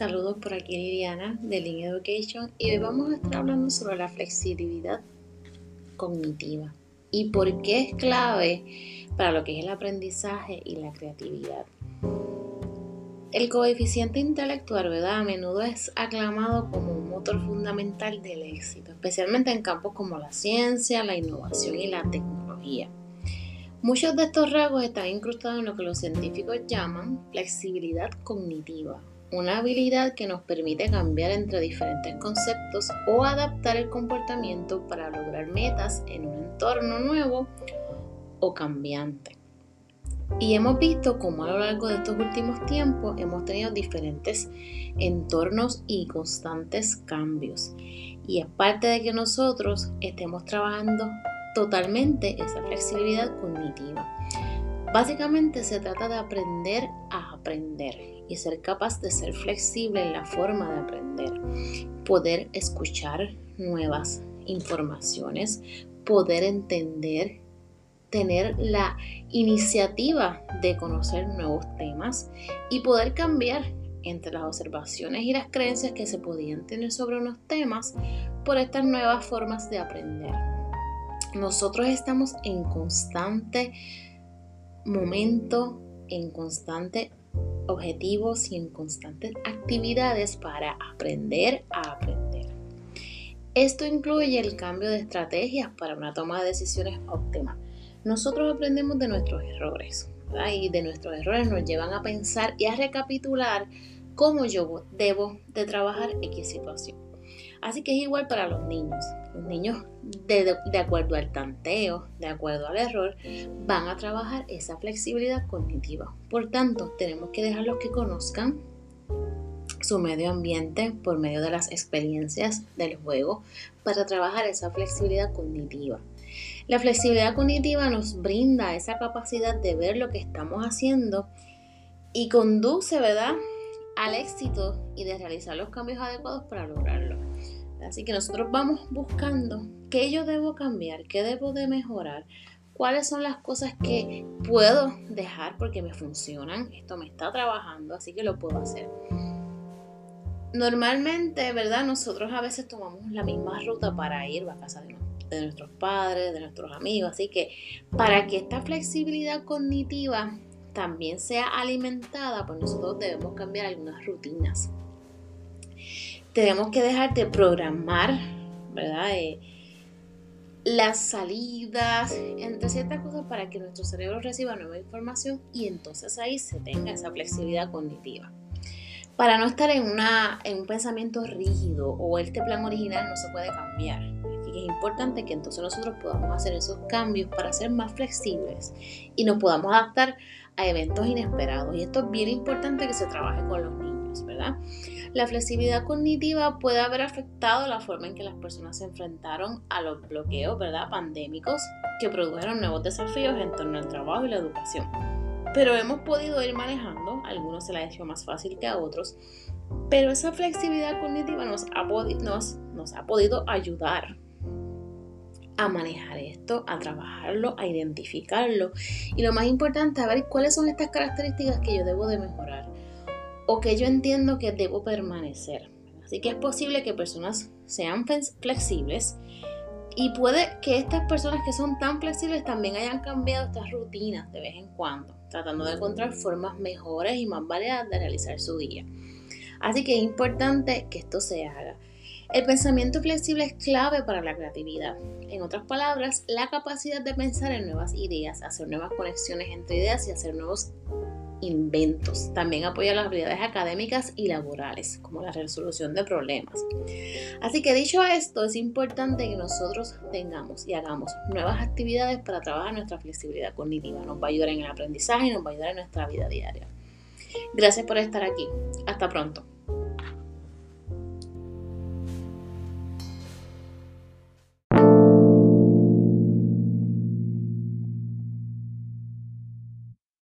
Saludos por aquí Liliana de Lean Education y hoy vamos a estar hablando sobre la flexibilidad cognitiva y por qué es clave para lo que es el aprendizaje y la creatividad. El coeficiente intelectual, ¿verdad? A menudo es aclamado como un motor fundamental del éxito, especialmente en campos como la ciencia, la innovación y la tecnología. Muchos de estos rasgos están incrustados en lo que los científicos llaman flexibilidad cognitiva, una habilidad que nos permite cambiar entre diferentes conceptos o adaptar el comportamiento para lograr metas en un entorno nuevo o cambiante. Y hemos visto cómo a lo largo de estos últimos tiempos hemos tenido diferentes entornos y constantes cambios. Y es parte de que nosotros estemos trabajando totalmente esa flexibilidad cognitiva. Básicamente se trata de aprender a aprender y ser capaz de ser flexible en la forma de aprender, poder escuchar nuevas informaciones, poder entender tener la iniciativa de conocer nuevos temas y poder cambiar entre las observaciones y las creencias que se podían tener sobre unos temas por estas nuevas formas de aprender. Nosotros estamos en constante momento, en constante objetivos y en constantes actividades para aprender a aprender. Esto incluye el cambio de estrategias para una toma de decisiones óptima nosotros aprendemos de nuestros errores y de nuestros errores nos llevan a pensar y a recapitular cómo yo debo de trabajar X situación. Así que es igual para los niños. Los niños, de, acuerdo al tanteo, de acuerdo al error, van a trabajar esa flexibilidad cognitiva. Por tanto, tenemos que dejarlos que conozcan su medio ambiente por medio de las experiencias del juego para trabajar esa flexibilidad cognitiva. La flexibilidad cognitiva nos brinda esa capacidad de ver lo que estamos haciendo y conduce, ¿verdad?, al éxito y de realizar los cambios adecuados para lograrlo. Así que nosotros vamos buscando qué yo debo cambiar, qué debo de mejorar, cuáles son las cosas que puedo dejar porque me funcionan, esto me está trabajando, así que lo puedo hacer. Normalmente, ¿verdad? Nosotros a veces tomamos la misma ruta para ir a casa de de nuestros padres, de nuestros amigos. Así que para que esta flexibilidad cognitiva también sea alimentada, pues nosotros debemos cambiar algunas rutinas. Tenemos que dejar de programar, ¿verdad? Eh, las salidas, entre ciertas cosas para que nuestro cerebro reciba nueva información y entonces ahí se tenga esa flexibilidad cognitiva. Para no estar en, una, en un pensamiento rígido o este plan original no se puede cambiar es importante que entonces nosotros podamos hacer esos cambios para ser más flexibles y nos podamos adaptar a eventos inesperados. Y esto es bien importante que se trabaje con los niños, ¿verdad? La flexibilidad cognitiva puede haber afectado la forma en que las personas se enfrentaron a los bloqueos, ¿verdad? Pandémicos que produjeron nuevos desafíos en torno al trabajo y la educación. Pero hemos podido ir manejando, algunos se la ha hecho más fácil que a otros, pero esa flexibilidad cognitiva nos ha, podido ayudar a manejar esto, a trabajarlo, a identificarlo. Y lo más importante, a ver cuáles son estas características que yo debo de mejorar o que yo entiendo que debo permanecer. Así que es posible que personas sean flexibles y puede que estas personas que son tan flexibles también hayan cambiado estas rutinas de vez en cuando, tratando de encontrar formas mejores y más variadas de realizar su día. Así que es importante que esto se haga. El pensamiento flexible es clave para la creatividad. En otras palabras, la capacidad de pensar en nuevas ideas, hacer nuevas conexiones entre ideas y hacer nuevos inventos. También apoya las habilidades académicas y laborales, como la resolución de problemas. Así que dicho esto, es importante que nosotros tengamos y hagamos nuevas actividades para trabajar nuestra flexibilidad cognitiva. Nos va a ayudar en el aprendizaje y nos va a ayudar en nuestra vida diaria. Gracias por estar aquí. Hasta pronto.